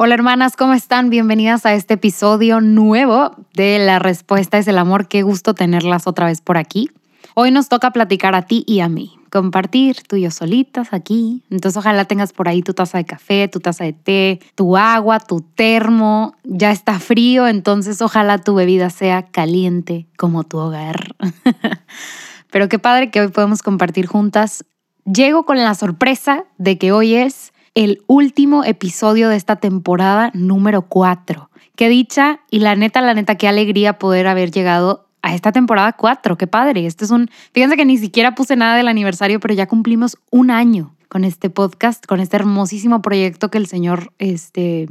Hola hermanas, ¿cómo están? Bienvenidas a este episodio nuevo de La Respuesta es el Amor. Qué gusto tenerlas otra vez por aquí. Hoy nos toca platicar a ti y a mí, compartir tú y yo solitas aquí. Entonces ojalá tengas por ahí tu taza de café, tu taza de té, tu agua, tu termo. Ya está frío, entonces ojalá tu bebida sea caliente como tu hogar. Pero qué padre que hoy podemos compartir juntas. Llego con la sorpresa de que hoy es el último episodio de esta temporada número 4. Qué dicha y la neta, la neta, qué alegría poder haber llegado a esta temporada 4. Qué padre. Este es un. Fíjense que ni siquiera puse nada del aniversario, pero ya cumplimos un año con este podcast, con este hermosísimo proyecto que el Señor, este,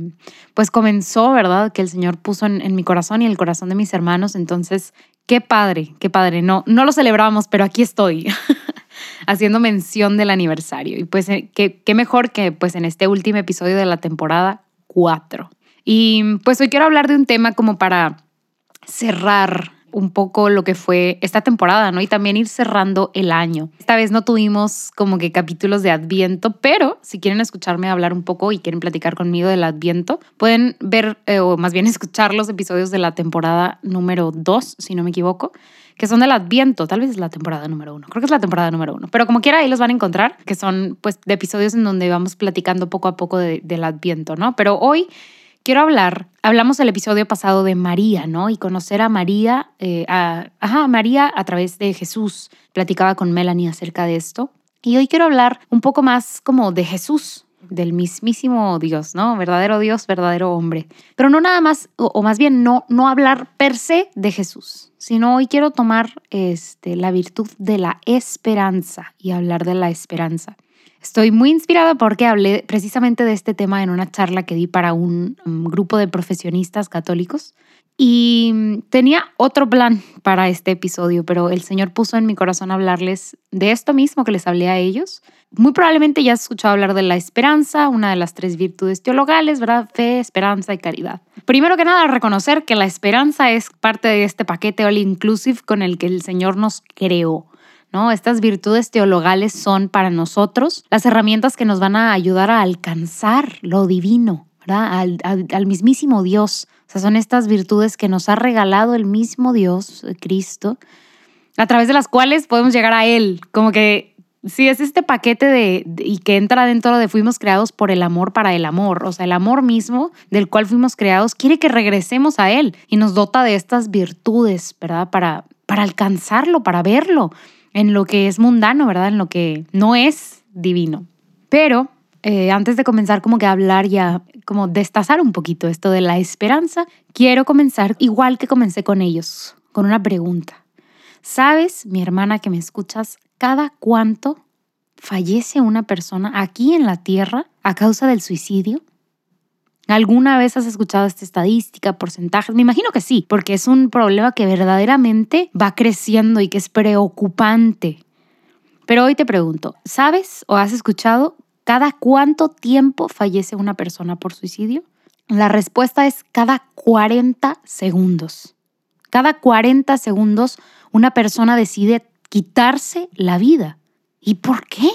pues comenzó, ¿verdad? Que el Señor puso en, mi corazón y el corazón de mis hermanos. Entonces, qué padre, qué padre. No, no lo celebramos, pero aquí estoy. haciendo mención del aniversario. Y pues eh, qué, mejor que pues en este último episodio de la temporada 4. Y pues hoy quiero hablar de un tema como para cerrar un poco lo que fue esta temporada, ¿no? Y también ir cerrando el año. Esta vez no tuvimos como que capítulos de Adviento, pero si quieren escucharme hablar un poco y quieren platicar conmigo del Adviento, pueden ver eh, o más bien escuchar los episodios de la temporada número 2, si no me equivoco que son del Adviento, tal vez es la temporada número uno, creo que es la temporada número uno, pero como quiera ahí los van a encontrar, que son pues de episodios en donde vamos platicando poco a poco del Adviento, ¿no? Pero hoy quiero hablar, hablamos el episodio pasado de María, ¿no? Y conocer a María, eh, a, ajá, María a través de Jesús. Platicaba con Melanie acerca de esto. Y hoy quiero hablar un poco más como de Jesús, del mismísimo Dios, ¿no? Verdadero Dios, verdadero hombre. Pero no nada más, o, más bien no, no hablar per se de Jesús, sino hoy quiero tomar este, la virtud de la esperanza y hablar de la esperanza. Estoy muy inspirada porque hablé precisamente de este tema en una charla que di para un, grupo de profesionistas católicos y tenía otro plan para este episodio, pero el Señor puso en mi corazón hablarles de esto mismo que les hablé a ellos. Muy probablemente ya has escuchado hablar de la esperanza, una de las tres virtudes teologales, ¿verdad? Fe, esperanza y caridad. Primero que nada, reconocer que la esperanza es parte de este paquete all inclusive con el que el Señor nos creó. ¿no? Estas virtudes teologales son para nosotros las herramientas que nos van a ayudar a alcanzar lo divino, ¿verdad? Al, mismísimo Dios. O sea, son estas virtudes que nos ha regalado el mismo Dios, Cristo, a través de las cuales podemos llegar a Él. Como que sí, es este paquete de, y que entra dentro de fuimos creados por el amor para el amor. O sea, el amor mismo del cual fuimos creados quiere que regresemos a Él y nos dota de estas virtudes, ¿verdad? Para, para alcanzarlo, para verlo en lo que es mundano, ¿verdad? En lo que no es divino. Pero eh, antes de comenzar como que a hablar ya, como destazar un poquito esto de la esperanza, quiero comenzar igual que comencé con ellos, con una pregunta. ¿Sabes, mi hermana que me escuchas, cada cuánto fallece una persona aquí en la Tierra a causa del suicidio? ¿Alguna vez has escuchado esta estadística, porcentajes? Me imagino que sí, porque es un problema que verdaderamente va creciendo y que es preocupante. Pero hoy te pregunto, ¿sabes o has escuchado cada cuánto tiempo fallece una persona por suicidio? La respuesta es cada 40 segundos. Cada 40 segundos una persona decide quitarse la vida. ¿Y por qué?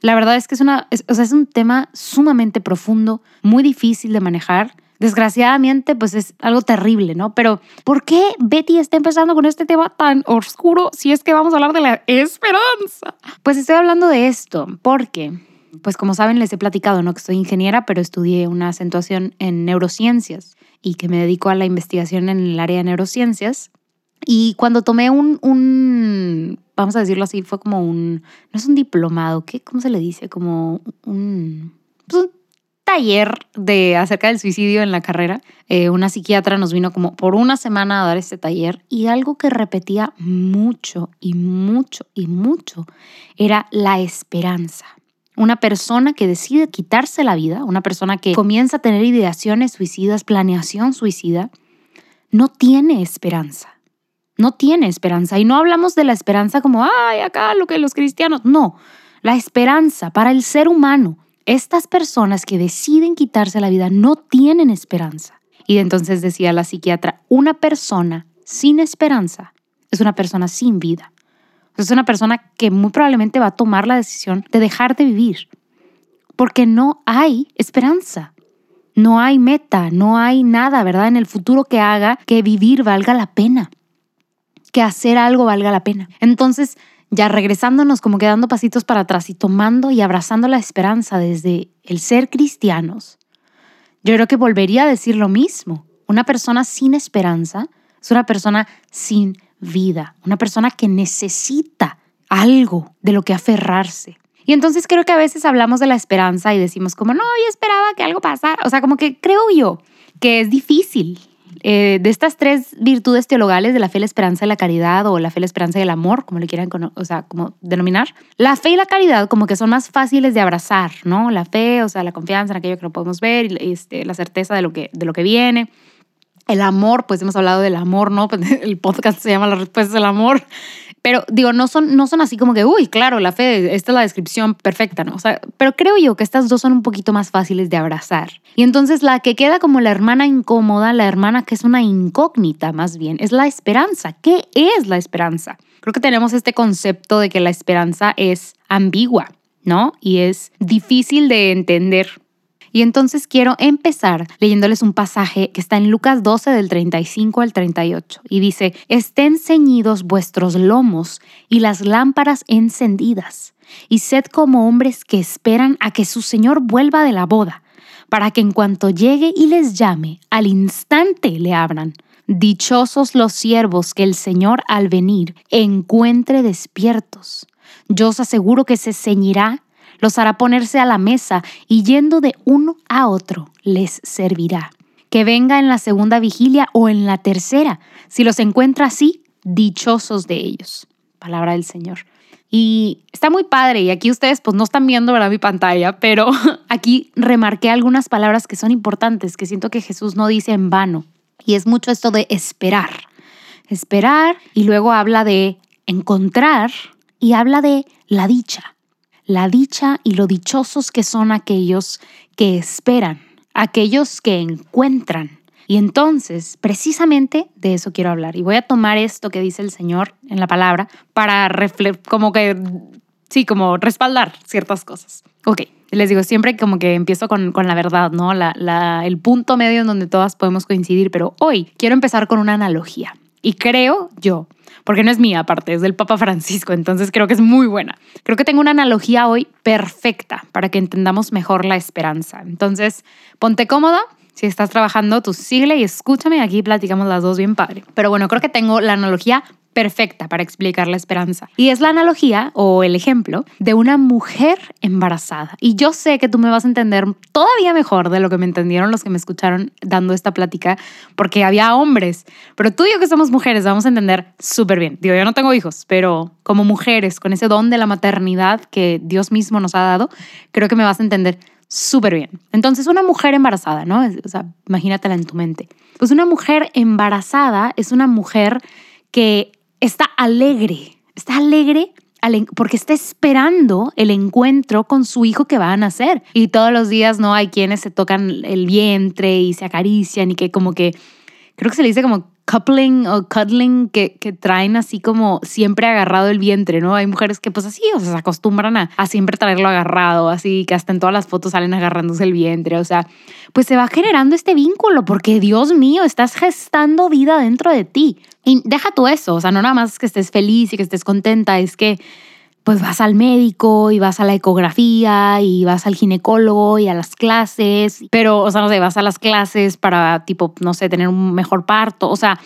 La verdad es que es, una, o sea, es un tema sumamente profundo, muy difícil de manejar. Desgraciadamente, pues es algo terrible, ¿no? Pero, ¿por qué Betty está empezando con este tema tan oscuro si es que vamos a hablar de la esperanza? Pues estoy hablando de esto porque, pues como saben, les he platicado, ¿no? Que soy ingeniera, pero estudié una acentuación en neurociencias y que me dedico a la investigación en el área de neurociencias. Y cuando tomé un, un, vamos a decirlo así, fue como un, no es un diplomado, ¿qué? ¿Cómo se le dice? Como un, pues un taller de acerca del suicidio en la carrera. Eh, una psiquiatra nos vino como por una semana a dar este taller y algo que repetía mucho y mucho y mucho era la esperanza. Una persona que decide quitarse la vida, una persona que comienza a tener ideaciones suicidas, planeación suicida, no tiene esperanza. No tiene esperanza. Y no hablamos de la esperanza como, ay, acá lo que los cristianos. No, la esperanza para el ser humano. Estas personas que deciden quitarse la vida no tienen esperanza. Y entonces decía la psiquiatra, una persona sin esperanza es una persona sin vida. Es una persona que muy probablemente va a tomar la decisión de dejar de vivir. Porque no hay esperanza. No hay meta, no hay nada, ¿verdad? En el futuro que haga que vivir valga la pena. Que hacer algo valga la pena. Entonces, ya regresándonos como que dando pasitos para atrás y tomando y abrazando la esperanza desde el ser cristianos, yo creo que volvería a decir lo mismo. Una persona sin esperanza es una persona sin vida, una persona que necesita algo de lo que aferrarse. Y entonces creo que a veces hablamos de la esperanza y decimos como, no, yo esperaba que algo pasara. O sea, como que creo yo que es difícil. Eh, de estas tres virtudes teologales de la fe, la esperanza y la caridad, o la fe, la esperanza y el amor, como le quieran o sea, como denominar, la fe y la caridad como que son más fáciles de abrazar, ¿no? La fe, o sea, la confianza en aquello que no podemos ver, y este, la certeza de lo, que, de lo que viene. El amor, pues hemos hablado del amor, ¿no? El podcast se llama La respuesta del amor. Pero digo, no son, no son así como que, uy, claro, la fe, esta es la descripción perfecta, ¿no? O sea, pero creo yo que estas dos son un poquito más fáciles de abrazar. Y entonces la que queda como la hermana incómoda, la hermana que es una incógnita más bien, es la esperanza. ¿Qué es la esperanza? Creo que tenemos este concepto de que la esperanza es ambigua, ¿no? Y es difícil de entender y entonces quiero empezar leyéndoles un pasaje que está en Lucas 12 del 35 al 38 y dice, estén ceñidos vuestros lomos y las lámparas encendidas, y sed como hombres que esperan a que su Señor vuelva de la boda, para que en cuanto llegue y les llame, al instante le abran. Dichosos los siervos que el Señor al venir encuentre despiertos. Yo os aseguro que se ceñirá los hará ponerse a la mesa y yendo de uno a otro les servirá. Que venga en la segunda vigilia o en la tercera. Si los encuentra así, dichosos de ellos. Palabra del Señor. Y está muy padre y aquí ustedes pues no están viendo ¿verdad? mi pantalla, pero aquí remarqué algunas palabras que son importantes, que siento que Jesús no dice en vano. Y es mucho esto de esperar. Esperar y luego habla de encontrar y habla de la dicha la dicha y lo dichosos que son aquellos que esperan, aquellos que encuentran. Y entonces, precisamente de eso quiero hablar. Y voy a tomar esto que dice el Señor en la palabra para como que, sí, como respaldar ciertas cosas. Ok, les digo, siempre como que empiezo con, con la verdad, ¿no? La, el punto medio en donde todas podemos coincidir, pero hoy quiero empezar con una analogía. Y creo yo porque no es mía aparte, es del Papa Francisco, entonces creo que es muy buena. Creo que tengo una analogía hoy perfecta para que entendamos mejor la esperanza. Entonces, ponte cómoda. Si estás trabajando, tú sigue y escúchame. Aquí platicamos las dos bien padre. Pero bueno, creo que tengo la analogía perfecta para explicar la esperanza. Y es la analogía o el ejemplo de una mujer embarazada. Y yo sé que tú me vas a entender todavía mejor de lo que me entendieron los que me escucharon dando esta plática, porque había hombres, pero tú y yo que somos mujeres vamos a entender súper bien. Digo, yo no tengo hijos, pero como mujeres, con ese don de la maternidad que Dios mismo nos ha dado, creo que me vas a entender súper bien. Entonces, una mujer embarazada, ¿no? O sea, imagínatela en tu mente. Pues una mujer embarazada es una mujer que está alegre, está alegre porque está esperando el encuentro con su hijo que va a nacer. Y todos los días no hay quienes se tocan el vientre y se acarician y que como que, creo que se le dice como coupling o cuddling que, que, traen así como siempre agarrado el vientre, ¿no? Hay mujeres que pues así, o sea, se acostumbran a, a, siempre traerlo agarrado, así que hasta en todas las fotos salen agarrándose el vientre, o sea, pues se va generando este vínculo porque Dios mío, estás gestando vida dentro de ti. Y deja tú eso, o sea, no nada más que estés feliz y que estés contenta, es que pues vas al médico y vas a la ecografía y vas al ginecólogo y a las clases, pero, o sea, no sé, vas a las clases para, tipo, no sé, tener un mejor parto, o sea,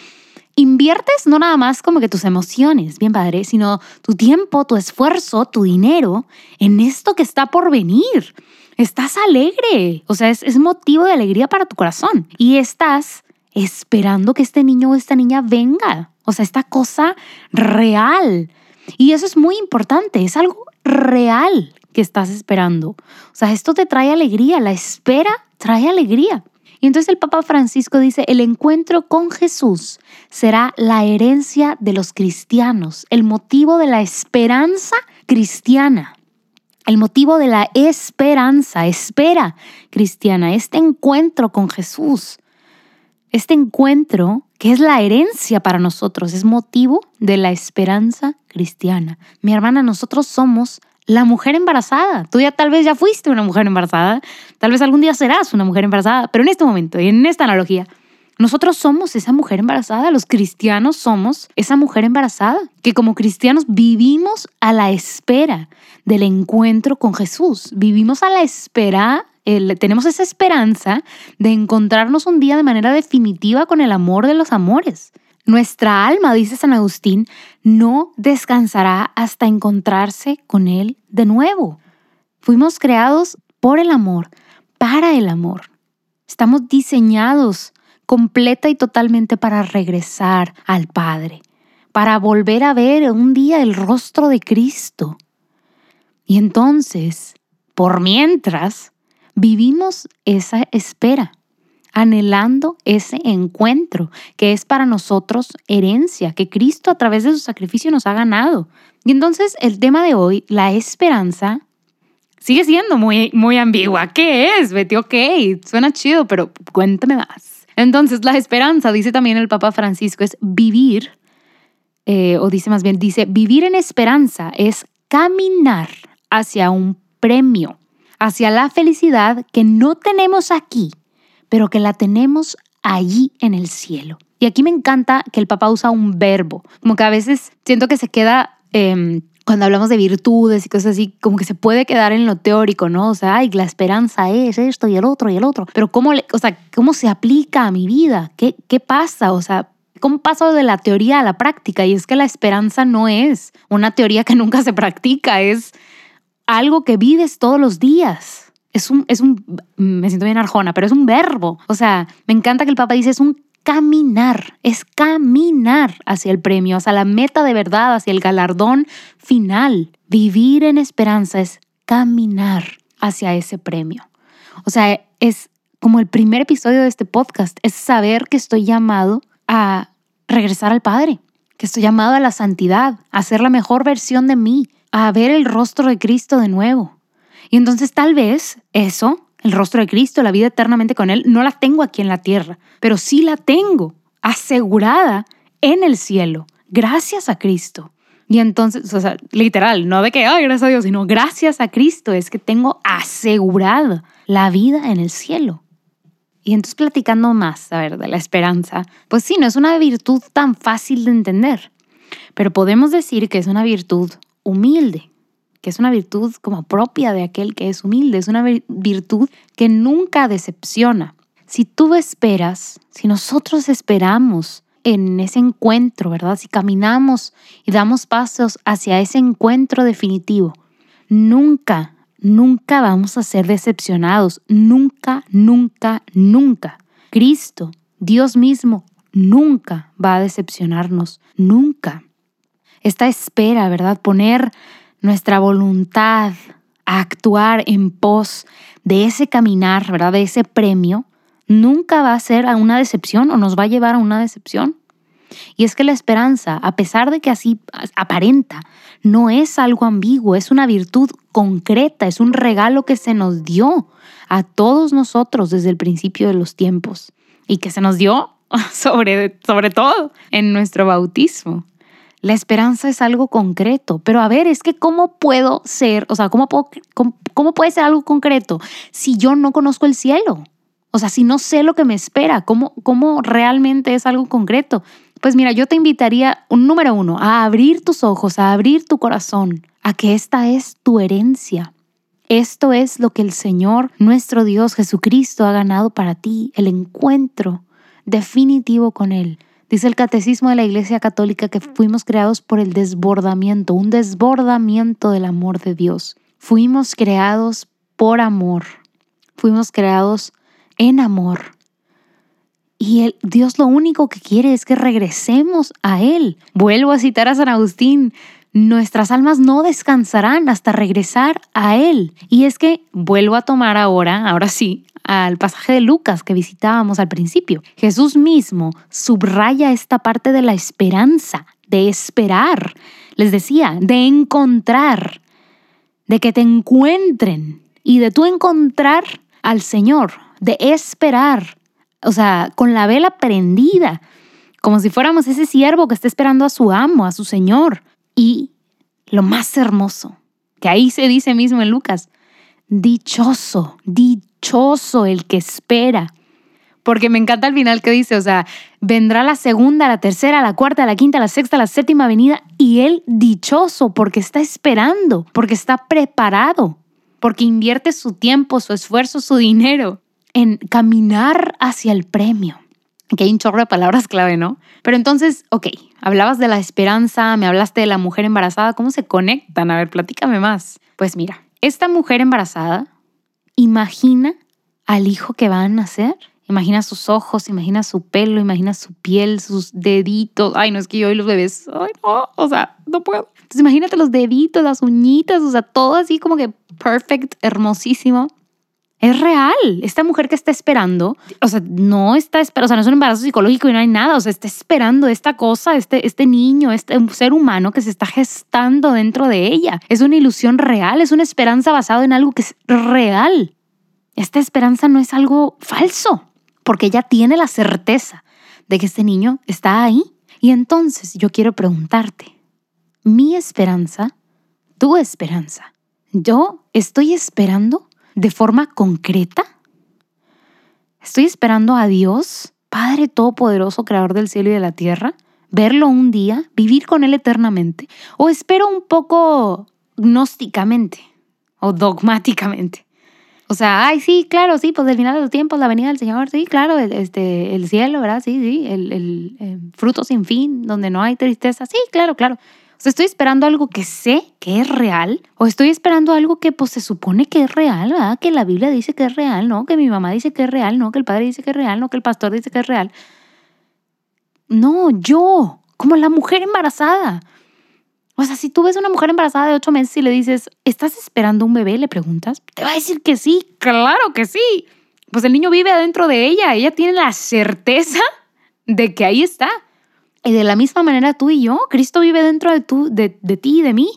inviertes no nada más como que tus emociones, bien padre, sino tu tiempo, tu esfuerzo, tu dinero en esto que está por venir. Estás alegre, o sea, es, es motivo de alegría para tu corazón y estás esperando que este niño o esta niña venga, o sea, esta cosa real. Y eso es muy importante, es algo real que estás esperando. O sea, esto te trae alegría, la espera trae alegría. Y entonces el Papa Francisco dice, el encuentro con Jesús será la herencia de los cristianos, el motivo de la esperanza cristiana. El motivo de la esperanza, espera cristiana, este encuentro con Jesús, este encuentro que es la herencia para nosotros, es motivo de la esperanza cristiana. Mi hermana, nosotros somos la mujer embarazada. Tú ya tal vez ya fuiste una mujer embarazada, tal vez algún día serás una mujer embarazada, pero en este momento y en esta analogía, nosotros somos esa mujer embarazada, los cristianos somos esa mujer embarazada, que como cristianos vivimos a la espera del encuentro con Jesús, vivimos a la espera, tenemos esa esperanza de encontrarnos un día de manera definitiva con el amor de los amores. Nuestra alma, dice San Agustín, no descansará hasta encontrarse con Él de nuevo. Fuimos creados por el amor, para el amor. Estamos diseñados completa y totalmente para regresar al Padre, para volver a ver un día el rostro de Cristo. Y entonces, por mientras, vivimos esa espera anhelando ese encuentro que es para nosotros herencia, que Cristo a través de su sacrificio nos ha ganado. Y entonces el tema de hoy, la esperanza, sigue siendo muy, muy ambigua. ¿Qué es, Betty? Ok, suena chido, pero cuéntame más. Entonces, la esperanza, dice también el Papa Francisco, es vivir, eh, o dice más bien, dice, vivir en esperanza es caminar hacia un premio, hacia la felicidad que no tenemos aquí, pero que la tenemos allí en el cielo. Y aquí me encanta que el papá usa un verbo, como que a veces siento que se queda, em, cuando hablamos de virtudes y cosas así, como que se puede quedar en lo teórico, ¿no? O sea, ay, la esperanza es esto y el otro y el otro, pero ¿cómo, o sea, ¿cómo se aplica a mi vida? ¿Qué, ¿Qué pasa? O sea, ¿Cómo paso de la teoría a la práctica? Y es que la esperanza no es una teoría que nunca se practica, es algo que vives todos los días es un, es un, me siento bien arjona, pero es un verbo. O sea, me encanta que el Papa dice es un caminar, es caminar hacia el premio, hacia la meta de verdad, hacia el galardón final. Vivir en esperanza es caminar hacia ese premio. O sea, es como el primer episodio de este podcast, es saber que estoy llamado a regresar al Padre, que estoy llamado a la santidad, a ser la mejor versión de mí, a ver el rostro de Cristo de nuevo, y entonces tal vez eso, el rostro de Cristo, la vida eternamente con Él, no la tengo aquí en la tierra, pero sí la tengo asegurada en el cielo, gracias a Cristo. Y entonces, o sea, literal, no de que, ay, gracias a Dios, sino gracias a Cristo es que tengo asegurada la vida en el cielo. Y entonces platicando más, a ver, de la esperanza, pues sí, no es una virtud tan fácil de entender, pero podemos decir que es una virtud humilde, que es una virtud como propia de aquel que es humilde, es una virtud que nunca decepciona. Si tú esperas, si nosotros esperamos en ese encuentro, ¿verdad? Si caminamos y damos pasos hacia ese encuentro definitivo, nunca, nunca vamos a ser decepcionados, nunca, nunca, nunca. Cristo, Dios mismo, nunca va a decepcionarnos, nunca. Esta espera, ¿verdad? Poner nuestra voluntad a actuar en pos de ese caminar, ¿verdad? De ese premio, nunca va a ser a una decepción o nos va a llevar a una decepción. Y es que la esperanza, a pesar de que así aparenta, no es algo ambiguo, es una virtud concreta, es un regalo que se nos dio a todos nosotros desde el principio de los tiempos y que se nos dio sobre, sobre todo en nuestro bautismo. La esperanza es algo concreto, pero a ver, es que ¿cómo puedo ser, o sea, cómo, cómo, puede ser algo concreto si yo no conozco el cielo? O sea, si no sé lo que me espera, ¿cómo, cómo realmente es algo concreto? Pues mira, yo te invitaría, un número uno, a abrir tus ojos, a abrir tu corazón, a que esta es tu herencia. Esto es lo que el Señor, nuestro Dios Jesucristo, ha ganado para ti, el encuentro definitivo con Él Dice el Catecismo de la Iglesia Católica que fuimos creados por el desbordamiento, un desbordamiento del amor de Dios. Fuimos creados por amor. Fuimos creados en amor. Y el, Dios lo único que quiere es que regresemos a Él. Vuelvo a citar a San Agustín. Nuestras almas no descansarán hasta regresar a Él. Y es que vuelvo a tomar ahora, ahora sí, al pasaje de Lucas que visitábamos al principio. Jesús mismo subraya esta parte de la esperanza, de esperar. Les decía, de encontrar, de que te encuentren y de tú encontrar al Señor, de esperar, o sea, con la vela prendida, como si fuéramos ese siervo que está esperando a su amo, a su Señor. Y lo más hermoso, que ahí se dice mismo en Lucas, dichoso, dichoso el que espera. Porque me encanta el final que dice, o sea, vendrá la segunda, la tercera, la cuarta, la quinta, la sexta, la séptima venida y él dichoso porque está esperando, porque está preparado, porque invierte su tiempo, su esfuerzo, su dinero en caminar hacia el premio. Aquí hay un chorro de palabras clave, ¿no? Pero entonces, ok, hablabas de la esperanza, me hablaste de la mujer embarazada, ¿cómo se conectan? A ver, platícame más. Pues mira, esta mujer embarazada imagina al hijo que va a nacer. Imagina sus ojos, imagina su pelo, imagina su piel, sus deditos. Ay, no es que yo y los bebés, ay, no, o sea, no puedo. Entonces imagínate los deditos, las uñitas, o sea, todo así como que perfect, hermosísimo. Es real. Esta mujer que está esperando, o sea, no está esperando, o sea, no es un embarazo psicológico y no hay nada, o sea, está esperando esta cosa, este, este niño, este ser humano que se está gestando dentro de ella. Es una ilusión real, es una esperanza basada en algo que es real. Esta esperanza no es algo falso, porque ella tiene la certeza de que este niño está ahí. Y entonces yo quiero preguntarte, mi esperanza, tu esperanza, yo estoy esperando de forma concreta? ¿Estoy esperando a Dios, Padre Todopoderoso, Creador del cielo y de la tierra, verlo un día, vivir con Él eternamente? ¿O espero un poco gnósticamente o dogmáticamente? O sea, ay, sí, claro, sí, pues el final de los tiempos, la venida del Señor, sí, claro, este, el cielo, ¿verdad? Sí, sí, el, el, el fruto sin fin, donde no hay tristeza, sí, claro, claro. Sea, estoy esperando algo que sé que es real o estoy esperando algo que pues se supone que es real, ¿verdad? Que la Biblia dice que es real, ¿no? Que mi mamá dice que es real, ¿no? Que el padre dice que es real, ¿no? Que el pastor dice que es real. No, yo, como la mujer embarazada. O sea, si tú ves una mujer embarazada de ocho meses y le dices, ¿estás esperando un bebé? Le preguntas, te va a decir que sí, claro que sí. Pues el niño vive adentro de ella, ella tiene la certeza de que ahí está. Y de la misma manera tú y yo, Cristo vive dentro de, tú, de, ti y de mí.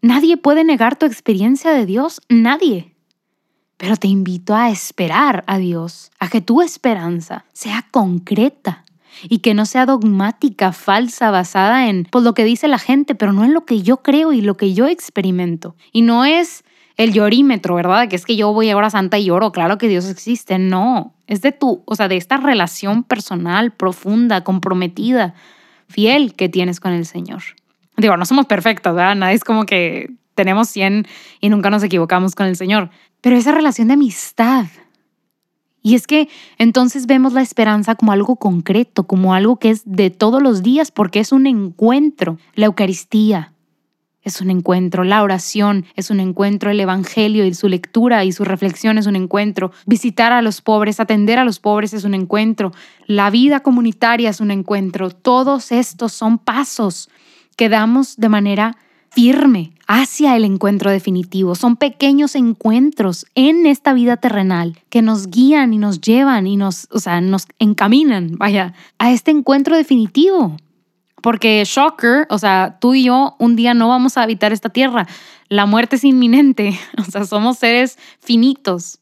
Nadie puede negar tu experiencia de Dios, nadie. Pero te invito a esperar a Dios, a que tu esperanza sea concreta y que no sea dogmática, falsa, basada en pues, lo que dice la gente, pero no en lo que yo creo y lo que yo experimento. Y no es el llorímetro, ¿verdad? Que es que yo voy a hora santa y lloro, claro que Dios existe. No, es de tu, o sea, de esta relación personal, profunda, comprometida, fiel que tienes con el Señor. Digo, no somos perfectos, ¿verdad? Nadie es como que tenemos 100 y nunca nos equivocamos con el Señor. Pero esa relación de amistad. Y es que entonces vemos la esperanza como algo concreto, como algo que es de todos los días, porque es un encuentro. La Eucaristía, es un encuentro, la oración es un encuentro, el Evangelio y su lectura y su reflexión es un encuentro, visitar a los pobres, atender a los pobres es un encuentro, la vida comunitaria es un encuentro. Todos estos son pasos que damos de manera firme hacia el encuentro definitivo. Son pequeños encuentros en esta vida terrenal que nos guían y nos llevan y nos, o sea, nos encaminan, vaya, a este encuentro definitivo. Porque shocker, o sea, tú y yo un día no vamos a habitar esta tierra. La muerte es inminente, o sea, somos seres finitos.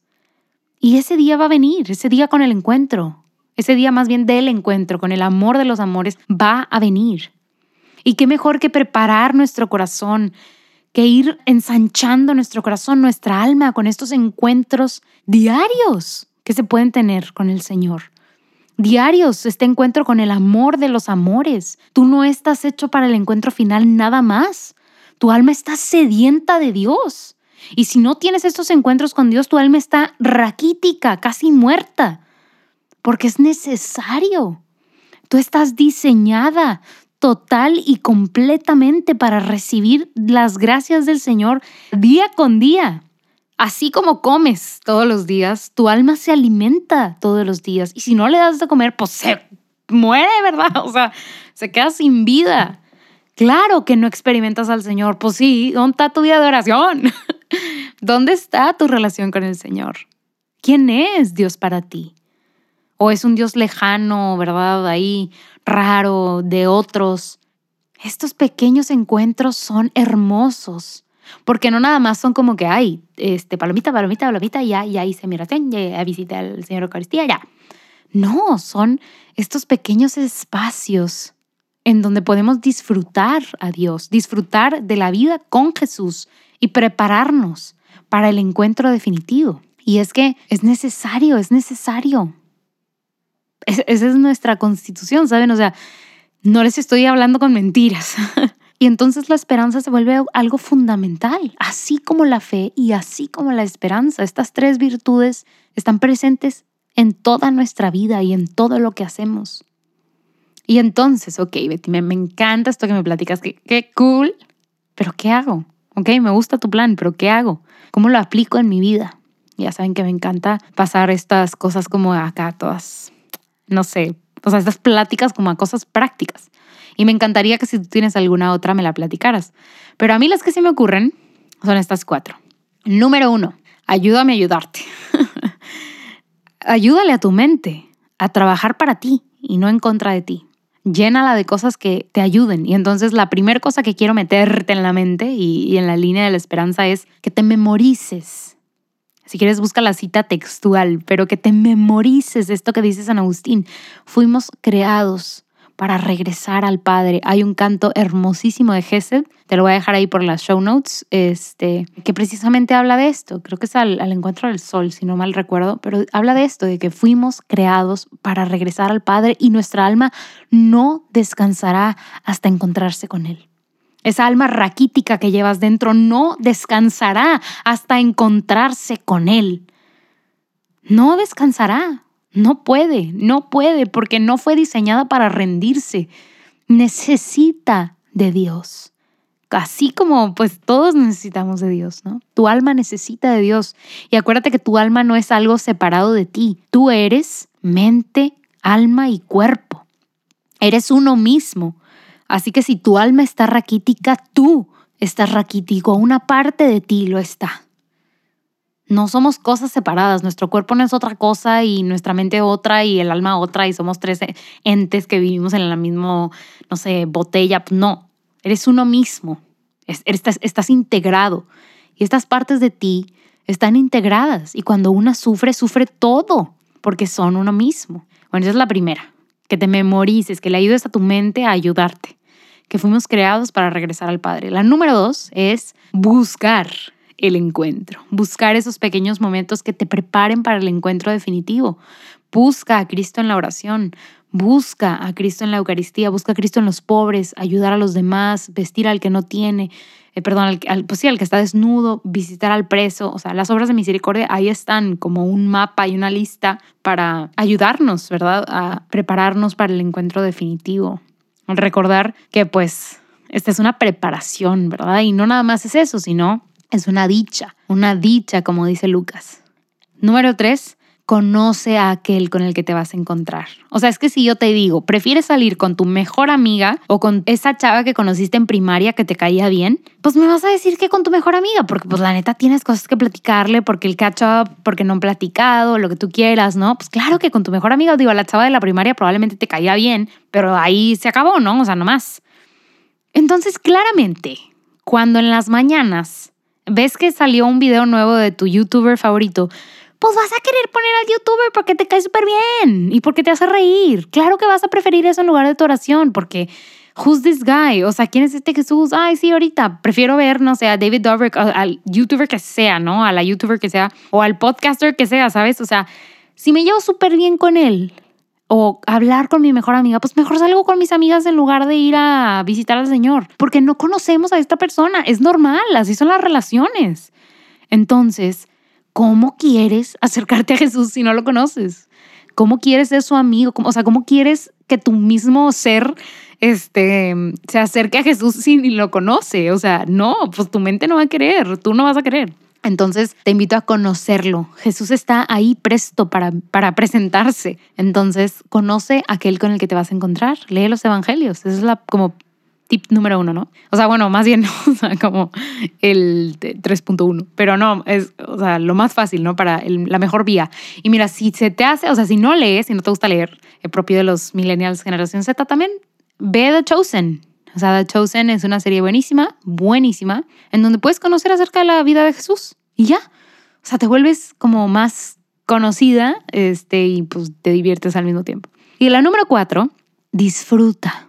Y ese día va a venir, ese día con el encuentro, ese día más bien del encuentro, con el amor de los amores, va a venir. Y qué mejor que preparar nuestro corazón, que ir ensanchando nuestro corazón, nuestra alma con estos encuentros diarios que se pueden tener con el Señor diarios, este encuentro con el amor de los amores. Tú no estás hecho para el encuentro final nada más. Tu alma está sedienta de Dios. Y si no tienes estos encuentros con Dios, tu alma está raquítica, casi muerta, porque es necesario. Tú estás diseñada total y completamente para recibir las gracias del Señor día con día. Así como comes todos los días, tu alma se alimenta todos los días. Y si no le das de comer, pues se muere, ¿verdad? O sea, se queda sin vida. Claro que no experimentas al Señor. Pues sí, ¿dónde está tu vida de oración? ¿Dónde está tu relación con el Señor? ¿Quién es Dios para ti? ¿O es un Dios lejano, verdad? Ahí raro de otros. Estos pequeños encuentros son hermosos, porque no nada más son como que, ay, este, palomita, palomita, palomita, ya, ya hice mi oración, ya visité al Señor Eucaristía, ya. No, son estos pequeños espacios en donde podemos disfrutar a Dios, disfrutar de la vida con Jesús y prepararnos para el encuentro definitivo. Y es que es necesario, es necesario esa es nuestra constitución, ¿saben? O sea, no les estoy hablando con mentiras. y entonces la esperanza se vuelve algo fundamental, así como la fe y así como la esperanza. Estas tres virtudes están presentes en toda nuestra vida y en todo lo que hacemos. Y entonces, ok, Betty, me, encanta esto que me platicas, que qué cool, pero ¿qué hago? Ok, me gusta tu plan, pero ¿qué hago? ¿Cómo lo aplico en mi vida? Ya saben que me encanta pasar estas cosas como acá, todas no sé, o sea, estas pláticas como a cosas prácticas. Y me encantaría que si tú tienes alguna otra me la platicaras. Pero a mí las que sí me ocurren son estas cuatro. Número uno, ayúdame a ayudarte. Ayúdale a tu mente a trabajar para ti y no en contra de ti. Llénala de cosas que te ayuden. Y entonces la primera cosa que quiero meterte en la mente y, y en la línea de la esperanza es que te memorices si quieres, busca la cita textual, pero que te memorices esto que dice San Agustín. Fuimos creados para regresar al Padre. Hay un canto hermosísimo de Gesed, te lo voy a dejar ahí por las show notes, este, que precisamente habla de esto. Creo que es al, al encuentro del sol, si no mal recuerdo, pero habla de esto, de que fuimos creados para regresar al Padre y nuestra alma no descansará hasta encontrarse con Él. Esa alma raquítica que llevas dentro no descansará hasta encontrarse con Él. No descansará. No puede, no puede, porque no fue diseñada para rendirse. Necesita de Dios. Así como pues todos necesitamos de Dios, ¿no? Tu alma necesita de Dios. Y acuérdate que tu alma no es algo separado de ti. Tú eres mente, alma y cuerpo. Eres uno mismo. Así que si tu alma está raquítica, tú estás raquítico, una parte de ti lo está. No somos cosas separadas, nuestro cuerpo no es otra cosa y nuestra mente otra y el alma otra y somos tres entes que vivimos en la misma, no sé, botella. No, eres uno mismo, estás, estás integrado y estas partes de ti están integradas y cuando una sufre, sufre todo porque son uno mismo. Bueno, esa es la primera, que te memorices, que le ayudes a tu mente a ayudarte que fuimos creados para regresar al Padre. La número dos es buscar el encuentro, buscar esos pequeños momentos que te preparen para el encuentro definitivo. Busca a Cristo en la oración, busca a Cristo en la Eucaristía, busca a Cristo en los pobres, ayudar a los demás, vestir al que no tiene, eh, perdón, al, pues sí, al que está desnudo, visitar al preso. O sea, las obras de misericordia ahí están como un mapa y una lista para ayudarnos, ¿verdad? A prepararnos para el encuentro definitivo. Recordar que pues esta es una preparación, ¿verdad? Y no nada más es eso, sino es una dicha, una dicha, como dice Lucas. Número tres, conoce a aquel con el que te vas a encontrar. O sea, es que si yo te digo, prefieres salir con tu mejor amiga o con esa chava que conociste en primaria que te caía bien, pues me vas a decir que con tu mejor amiga, porque pues la neta tienes cosas que platicarle, porque el catch porque no han platicado, lo que tú quieras, ¿no? Pues claro que con tu mejor amiga, digo, la chava de la primaria probablemente te caía bien, pero ahí se acabó, ¿no? O sea, no más. Entonces, claramente, cuando en las mañanas ves que salió un video nuevo de tu youtuber favorito, pues vas a querer poner al youtuber porque te cae súper bien y porque te hace reír. Claro que vas a preferir eso en lugar de tu oración porque who's this guy? O sea, ¿quién es este Jesús? Ay, sí, ahorita prefiero ver, no sé, a David Dobrik, al youtuber que sea, ¿no? A la youtuber que sea o al podcaster que sea, ¿sabes? O sea, si me llevo súper bien con él o hablar con mi mejor amiga, pues mejor salgo con mis amigas en lugar de ir a visitar al Señor, porque no conocemos a esta persona, es normal, así son las relaciones. Entonces, ¿Cómo quieres acercarte a Jesús si no lo conoces? ¿Cómo quieres ser su amigo? o sea, ¿cómo quieres que tu mismo ser este, se acerque a Jesús si ni lo conoce? O sea, no, pues tu mente no va a querer, tú no vas a querer. Entonces te invito a conocerlo. Jesús está ahí presto para, para presentarse. Entonces conoce aquel con el que te vas a encontrar. Lee los evangelios. Esa es la como tip número uno, ¿no? O sea, bueno, más bien, como el 3.1, pero no, es, o sea, lo más fácil, ¿no? Para la mejor vía. Y mira, si se te hace, o sea, si no lees, si no te gusta leer, el propio de los millennials generación Z también, ve The Chosen. O sea, The Chosen es una serie buenísima, buenísima, en donde puedes conocer acerca de la vida de Jesús. Y ya, o sea, te vuelves como más conocida este, y pues te diviertes al mismo tiempo. Y la número cuatro, disfruta.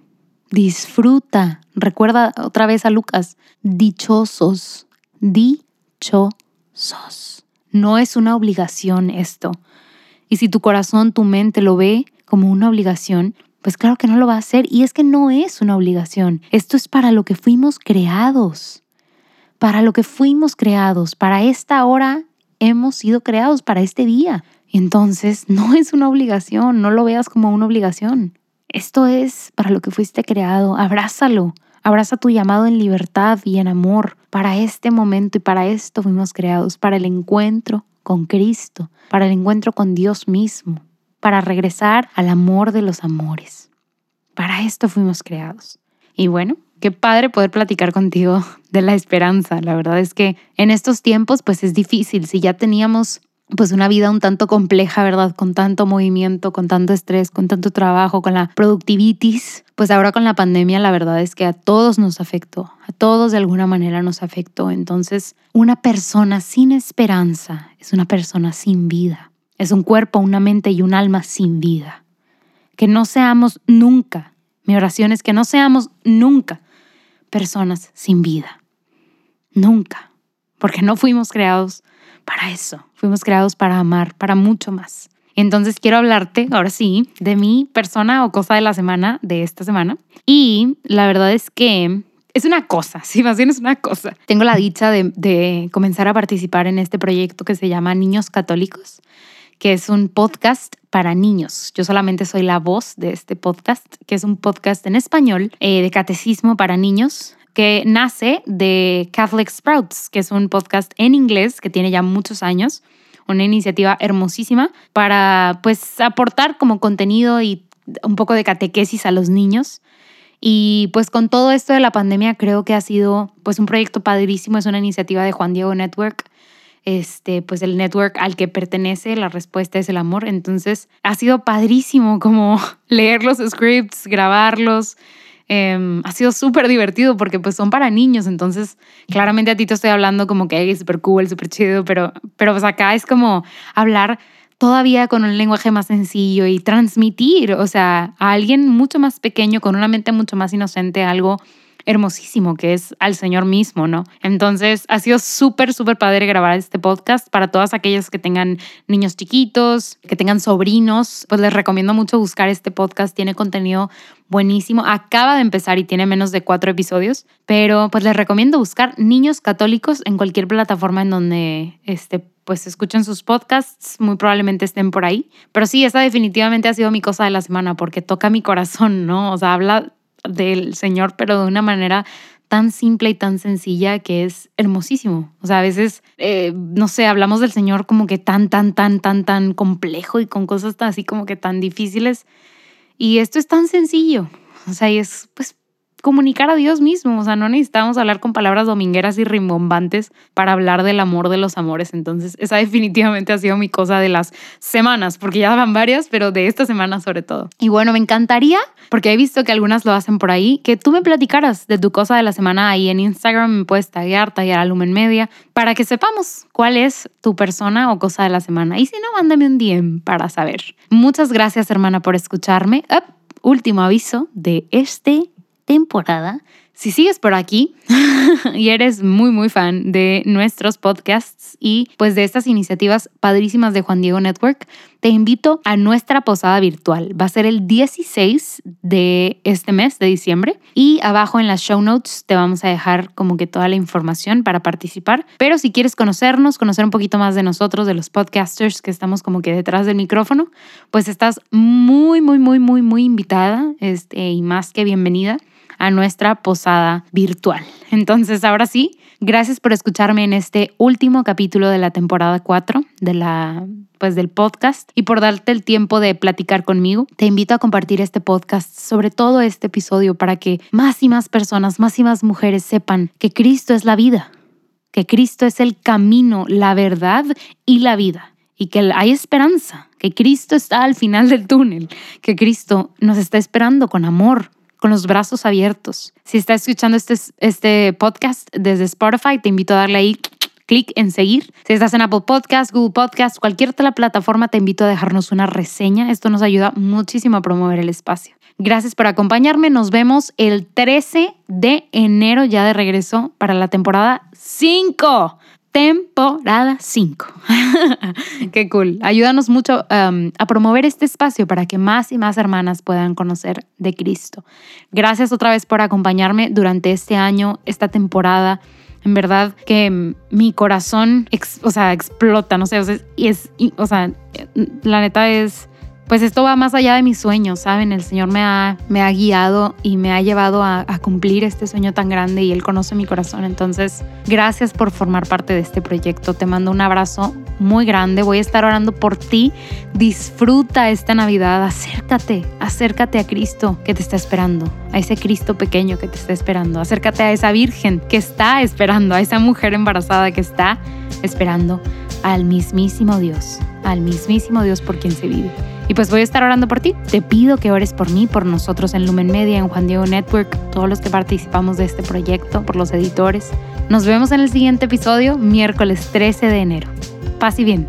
Disfruta. Recuerda otra vez a Lucas. Dichosos. Dichosos. No es una obligación esto. Y si tu corazón, tu mente lo ve como una obligación, pues claro que no lo va a hacer. Y es que no es una obligación. Esto es para lo que fuimos creados. Para lo que fuimos creados. Para esta hora hemos sido creados, para este día. Entonces, no es una obligación. No lo veas como una obligación. Esto es para lo que fuiste creado. Abrázalo. Abraza tu llamado en libertad y en amor. Para este momento y para esto fuimos creados, para el encuentro con Cristo, para el encuentro con Dios mismo, para regresar al amor de los amores. Para esto fuimos creados. Y bueno, qué padre poder platicar contigo de la esperanza. La verdad es que en estos tiempos pues es difícil. Si ya teníamos pues una vida un tanto compleja, ¿verdad? Con tanto movimiento, con tanto estrés, con tanto trabajo, con la productivitis. Pues ahora con la pandemia la verdad es que a todos nos afectó, a todos de alguna manera nos afectó. Entonces, una persona sin esperanza es una persona sin vida. Es un cuerpo, una mente y un alma sin vida. Que no seamos nunca, mi oración es que no seamos nunca personas sin vida. Nunca. Porque no fuimos creados para eso. Fuimos creados para amar, para mucho más. Entonces quiero hablarte, ahora sí, de mi persona o cosa de la semana, de esta semana. Y la verdad es que es una cosa, sí, más bien es una cosa. Tengo la dicha de, de comenzar a participar en este proyecto que se llama Niños Católicos, que es un podcast para niños. Yo solamente soy la voz de este podcast, que es un podcast en español eh, de catecismo para niños que nace de Catholic Sprouts, que es un podcast en inglés que tiene ya muchos años, una iniciativa hermosísima para pues aportar como contenido y un poco de catequesis a los niños. Y pues con todo esto de la pandemia creo que ha sido pues un proyecto padrísimo, es una iniciativa de Juan Diego Network, este pues el network al que pertenece, la respuesta es el amor, entonces ha sido padrísimo como leer los scripts, grabarlos, Em, ha sido súper divertido porque pues son para niños, entonces claramente a ti te estoy hablando como que es súper cool, súper chido, pero, pero pues acá es como hablar todavía con un lenguaje más sencillo y transmitir, o sea, a alguien mucho más pequeño, con una mente mucho más inocente, algo hermosísimo que es al Señor mismo, ¿no? Entonces ha sido súper, súper padre grabar este podcast para todas aquellas que tengan niños chiquitos, que tengan sobrinos, pues les recomiendo mucho buscar este podcast, tiene contenido buenísimo, acaba de empezar y tiene menos de cuatro episodios, pero pues les recomiendo buscar niños católicos en cualquier plataforma en donde este, pues escuchen sus podcasts, muy probablemente estén por ahí. Pero sí, esa definitivamente ha sido mi cosa de la semana porque toca mi corazón, ¿no? O sea, habla del Señor, pero de una manera tan simple y tan sencilla que es hermosísimo. O sea, a veces, eh, no sé, hablamos del Señor como que tan, tan, tan, tan, tan complejo y con cosas así como que tan difíciles. Y esto es tan sencillo. O sea, y es pues comunicar a Dios mismo. O sea, no necesitamos hablar con palabras domingueras y rimbombantes para hablar del amor de los amores. Entonces, esa definitivamente ha sido mi cosa de las semanas, porque ya van varias, pero de esta semana sobre todo. Y bueno, me encantaría, porque he visto que algunas lo hacen por ahí, que tú me platicaras de tu cosa de la semana ahí en Instagram. Me puedes taguear, taguear a Lumen Media, para que sepamos cuál es tu persona o cosa de la semana. Y si no, mándame un DM para saber. Muchas gracias, hermana, por escucharme. último aviso de este temporada, Si sigues por aquí y eres muy, muy fan de nuestros podcasts y pues de estas iniciativas padrísimas de Juan Diego Network, te invito a nuestra posada virtual. Va a ser el 16 de este mes de diciembre y abajo en las show notes te vamos a dejar como que toda la información para participar. Pero si quieres conocernos, conocer un poquito más de nosotros, de los podcasters que estamos como que detrás del micrófono, pues estás muy, muy, muy, muy, muy invitada este, y más que bienvenida a nuestra posada virtual. Entonces, ahora sí, gracias por escucharme en este último capítulo de la temporada 4 de la pues del podcast y por darte el tiempo de platicar conmigo. Te invito a compartir este podcast, sobre todo este episodio para que más y más personas, más y más mujeres sepan que Cristo es la vida, que Cristo es el camino, la verdad y la vida y que hay esperanza, que Cristo está al final del túnel, que Cristo nos está esperando con amor, con los brazos abiertos. Si estás escuchando este, este podcast desde Spotify, te invito a darle ahí clic en seguir. Si estás en Apple Podcast, Google Podcast, cualquier otra plataforma, te invito a dejarnos una reseña. Esto nos ayuda muchísimo a promover el espacio. Gracias por acompañarme. Nos vemos el 13 de enero ya de regreso para la temporada 5 temporada 5. Qué cool. Ayúdanos mucho um, a promover este espacio para que más y más hermanas puedan conocer de Cristo. Gracias otra vez por acompañarme durante este año, esta temporada. En verdad que mi corazón, o sea, explota, no sé, es, o sea, la neta es pues esto va más allá de mis sueños, ¿saben? El Señor me ha, me ha guiado y me ha llevado a, a, cumplir este sueño tan grande y Él conoce mi corazón. Entonces, gracias por formar parte de este proyecto. Te mando un abrazo muy grande. Voy a estar orando por ti. Disfruta esta Navidad. Acércate, acércate a Cristo que te está esperando, a ese Cristo pequeño que te está esperando. Acércate a esa Virgen que está esperando, a esa mujer embarazada que está esperando al mismísimo Dios, al mismísimo Dios por quien se vive. Y pues voy a estar orando por ti. Te pido que ores por mí, por nosotros en Lumen Media, en Juan Diego Network, todos los que participamos de este proyecto, por los editores. Nos vemos en el siguiente episodio, miércoles 13 de enero. Paz y bien.